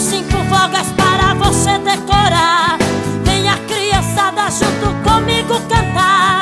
cinco vogas para você decorar. Vem a criançada junto comigo cantar.